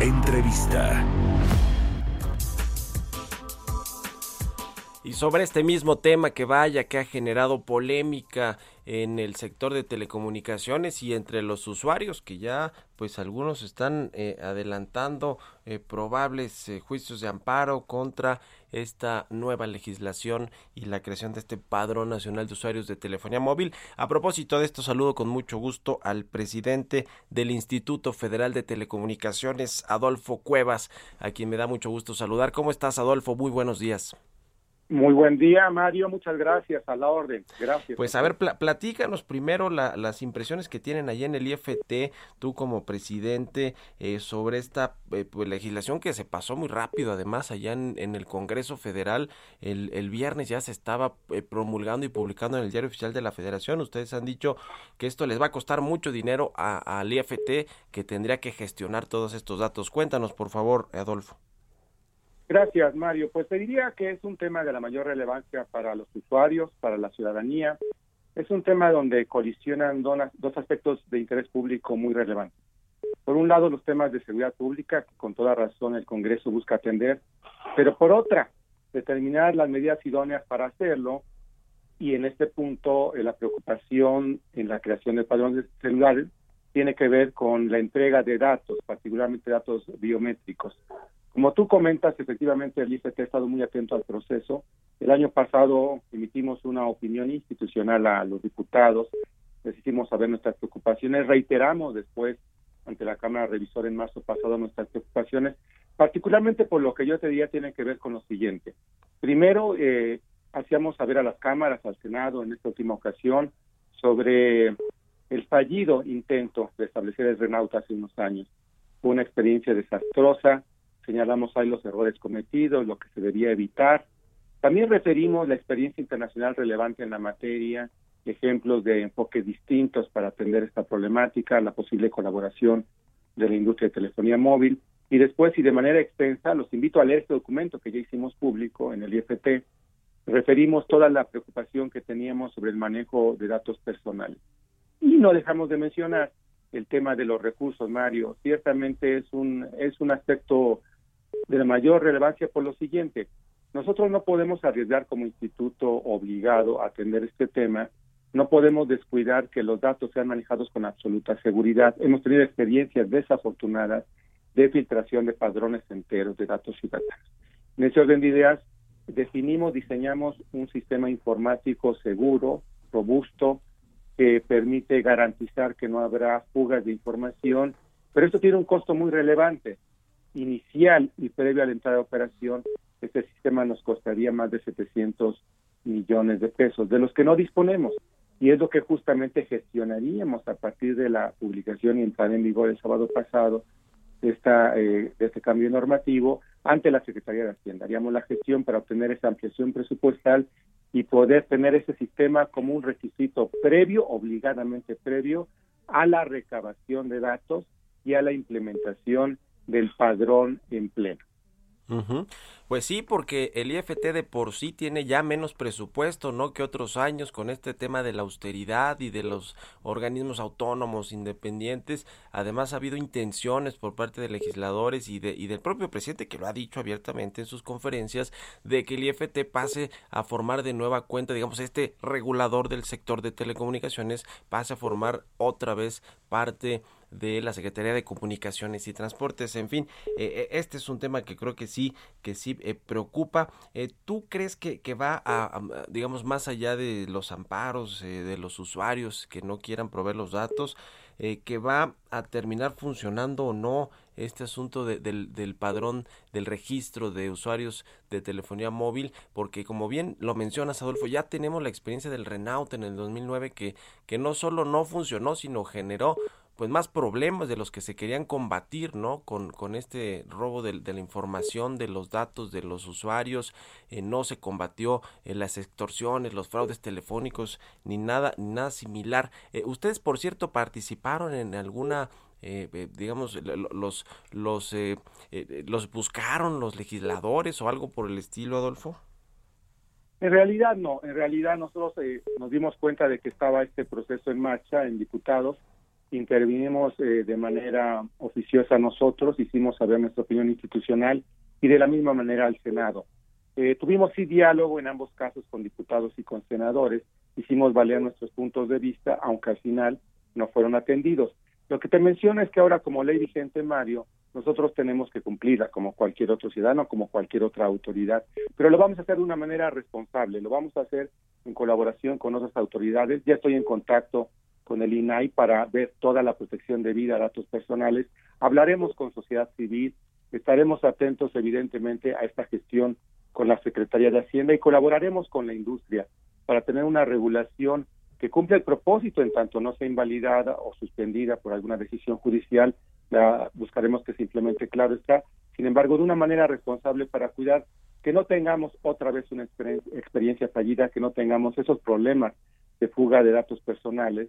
Entrevista. Y sobre este mismo tema que vaya, que ha generado polémica en el sector de telecomunicaciones y entre los usuarios, que ya pues algunos están eh, adelantando eh, probables eh, juicios de amparo contra esta nueva legislación y la creación de este Padrón Nacional de Usuarios de Telefonía Móvil. A propósito de esto, saludo con mucho gusto al presidente del Instituto Federal de Telecomunicaciones, Adolfo Cuevas, a quien me da mucho gusto saludar. ¿Cómo estás, Adolfo? Muy buenos días. Muy buen día, Mario. Muchas gracias. A la orden. Gracias. Pues a ver, pla platícanos primero la, las impresiones que tienen allí en el IFT, tú como presidente, eh, sobre esta eh, pues, legislación que se pasó muy rápido, además, allá en, el Congreso Federal. El, el, viernes ya se estaba eh, promulgando y publicando en el Diario Oficial de la Federación. Ustedes han dicho que esto les va a costar mucho dinero al IFT, que tendría que gestionar todos estos datos. Cuéntanos, por favor, Adolfo. Gracias, Mario. Pues te diría que es un tema de la mayor relevancia para los usuarios, para la ciudadanía. Es un tema donde colisionan dos aspectos de interés público muy relevantes. Por un lado, los temas de seguridad pública, que con toda razón el Congreso busca atender, pero por otra, determinar las medidas idóneas para hacerlo y en este punto eh, la preocupación en la creación de padrones celulares tiene que ver con la entrega de datos, particularmente datos biométricos. Como tú comentas, efectivamente el IFT ha estado muy atento al proceso. El año pasado emitimos una opinión institucional a los diputados, les hicimos saber nuestras preocupaciones, reiteramos después ante la Cámara Revisora en marzo pasado nuestras preocupaciones, particularmente por lo que yo te diría tiene que ver con lo siguiente. Primero, eh, hacíamos saber a las cámaras, al Senado en esta última ocasión, sobre el fallido intento de establecer el Renauta hace unos años. Fue una experiencia desastrosa, señalamos ahí los errores cometidos, lo que se debía evitar. También referimos la experiencia internacional relevante en la materia, ejemplos de enfoques distintos para atender esta problemática, la posible colaboración de la industria de telefonía móvil. Y después, y de manera extensa, los invito a leer este documento que ya hicimos público en el IFT. Referimos toda la preocupación que teníamos sobre el manejo de datos personales. Y no dejamos de mencionar el tema de los recursos, Mario. Ciertamente es un, es un aspecto de la mayor relevancia por lo siguiente. Nosotros no podemos arriesgar como instituto obligado a atender este tema, no podemos descuidar que los datos sean manejados con absoluta seguridad. Hemos tenido experiencias desafortunadas de filtración de padrones enteros de datos ciudadanos. En ese orden de ideas, definimos, diseñamos un sistema informático seguro, robusto, que permite garantizar que no habrá fugas de información, pero esto tiene un costo muy relevante inicial y previo a la entrada de operación, este sistema nos costaría más de 700 millones de pesos, de los que no disponemos. Y es lo que justamente gestionaríamos a partir de la publicación y entrada en vigor el sábado pasado de, esta, eh, de este cambio normativo ante la Secretaría de Hacienda. Haríamos la gestión para obtener esa ampliación presupuestal y poder tener ese sistema como un requisito previo, obligadamente previo, a la recabación de datos y a la implementación del padrón en pleno. Pues sí, porque el IFT de por sí tiene ya menos presupuesto, ¿no? Que otros años con este tema de la austeridad y de los organismos autónomos independientes. Además ha habido intenciones por parte de legisladores y, de, y del propio presidente que lo ha dicho abiertamente en sus conferencias de que el IFT pase a formar de nueva cuenta, digamos, este regulador del sector de telecomunicaciones pase a formar otra vez parte de la Secretaría de Comunicaciones y Transportes. En fin, eh, eh, este es un tema que creo que sí, que sí eh, preocupa. ¿Tú crees que, que va a, digamos, más allá de los amparos de los usuarios que no quieran proveer los datos, que va a terminar funcionando o no este asunto del, del, padrón del registro de usuarios de telefonía móvil, porque como bien lo mencionas, Adolfo, ya tenemos la experiencia del Renault en el 2009 que, que no solo no funcionó, sino generó pues más problemas de los que se querían combatir, ¿no? Con, con este robo de, la información, de los datos de los usuarios, eh, no se combatió eh, las extorsiones, los fraudes telefónicos, ni nada, ni nada similar. Eh, ustedes, por cierto, participaron en alguna digamos, los, los, los buscaron los legisladores o algo por el estilo, Adolfo? En realidad no, en realidad nosotros nos dimos cuenta de que estaba este proceso en marcha en diputados intervinimos eh, de manera oficiosa nosotros, hicimos saber nuestra opinión institucional y de la misma manera al Senado. Eh, tuvimos sí diálogo en ambos casos con diputados y con senadores, hicimos valer nuestros puntos de vista, aunque al final no fueron atendidos. Lo que te menciono es que ahora como ley vigente, Mario, nosotros tenemos que cumplirla como cualquier otro ciudadano, como cualquier otra autoridad, pero lo vamos a hacer de una manera responsable, lo vamos a hacer en colaboración con otras autoridades. Ya estoy en contacto con el INAI para ver toda la protección de vida, datos personales. Hablaremos con sociedad civil, estaremos atentos evidentemente a esta gestión con la Secretaría de Hacienda y colaboraremos con la industria para tener una regulación que cumpla el propósito en tanto no sea invalidada o suspendida por alguna decisión judicial, la buscaremos que simplemente claro está, sin embargo, de una manera responsable para cuidar que no tengamos otra vez una experiencia fallida, que no tengamos esos problemas de fuga de datos personales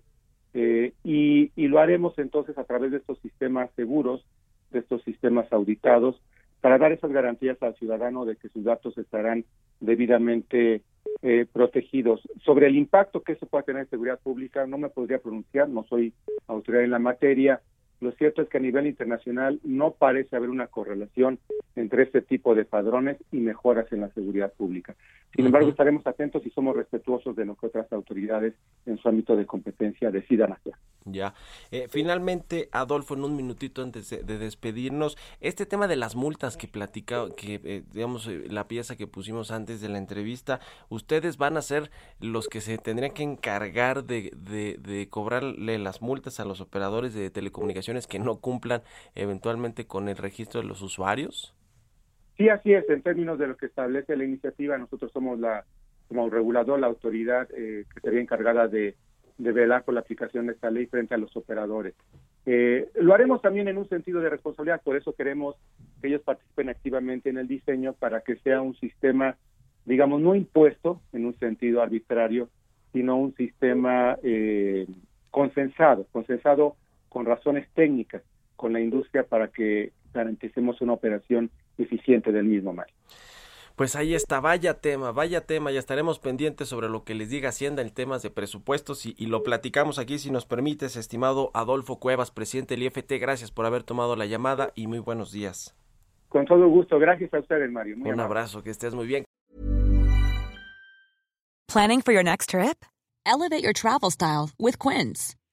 eh, y, lo haremos entonces a través de estos sistemas seguros, de estos sistemas auditados, para dar esas garantías al ciudadano de que sus datos estarán debidamente eh, protegidos. Sobre el impacto que eso puede tener en seguridad pública, no me podría pronunciar, no soy autoridad en la materia, lo cierto es que a nivel internacional no parece haber una correlación entre este tipo de padrones y mejoras en la seguridad pública. Sin embargo, estaremos atentos y somos respetuosos de lo que otras autoridades en su ámbito de competencia decidan hacer. Ya. Eh, finalmente, Adolfo, en un minutito antes de, despedirnos, este tema de las multas que platicaba, que eh, digamos eh, la pieza que pusimos antes de la entrevista, ustedes van a ser los que se tendrían que encargar de, de cobrarle las multas a los operadores de telecomunicaciones que no cumplan eventualmente con el registro de los usuarios? Sí, así es. En términos de lo que establece la iniciativa, nosotros somos la, como regulador, la autoridad eh, que sería encargada de, velar por la aplicación de esta ley frente a los operadores. Eh, lo haremos también en un sentido de responsabilidad, por eso queremos que ellos participen activamente en el diseño para que sea un sistema, digamos, no impuesto en un sentido arbitrario, sino un sistema eh, consensado, consensado con razones técnicas con la industria para que garanticemos una operación eficiente del mismo mal. Pues ahí está, vaya tema, vaya tema, ya estaremos pendientes sobre lo que les diga Hacienda en temas de presupuestos y, lo platicamos aquí si nos permites, estimado Adolfo Cuevas, presidente del IFT, gracias por haber tomado la llamada y muy buenos días. Con todo gusto, gracias a ustedes, Mario. Un abrazo, que estés muy bien. Planning for your next trip? Elevate your travel style with Quince.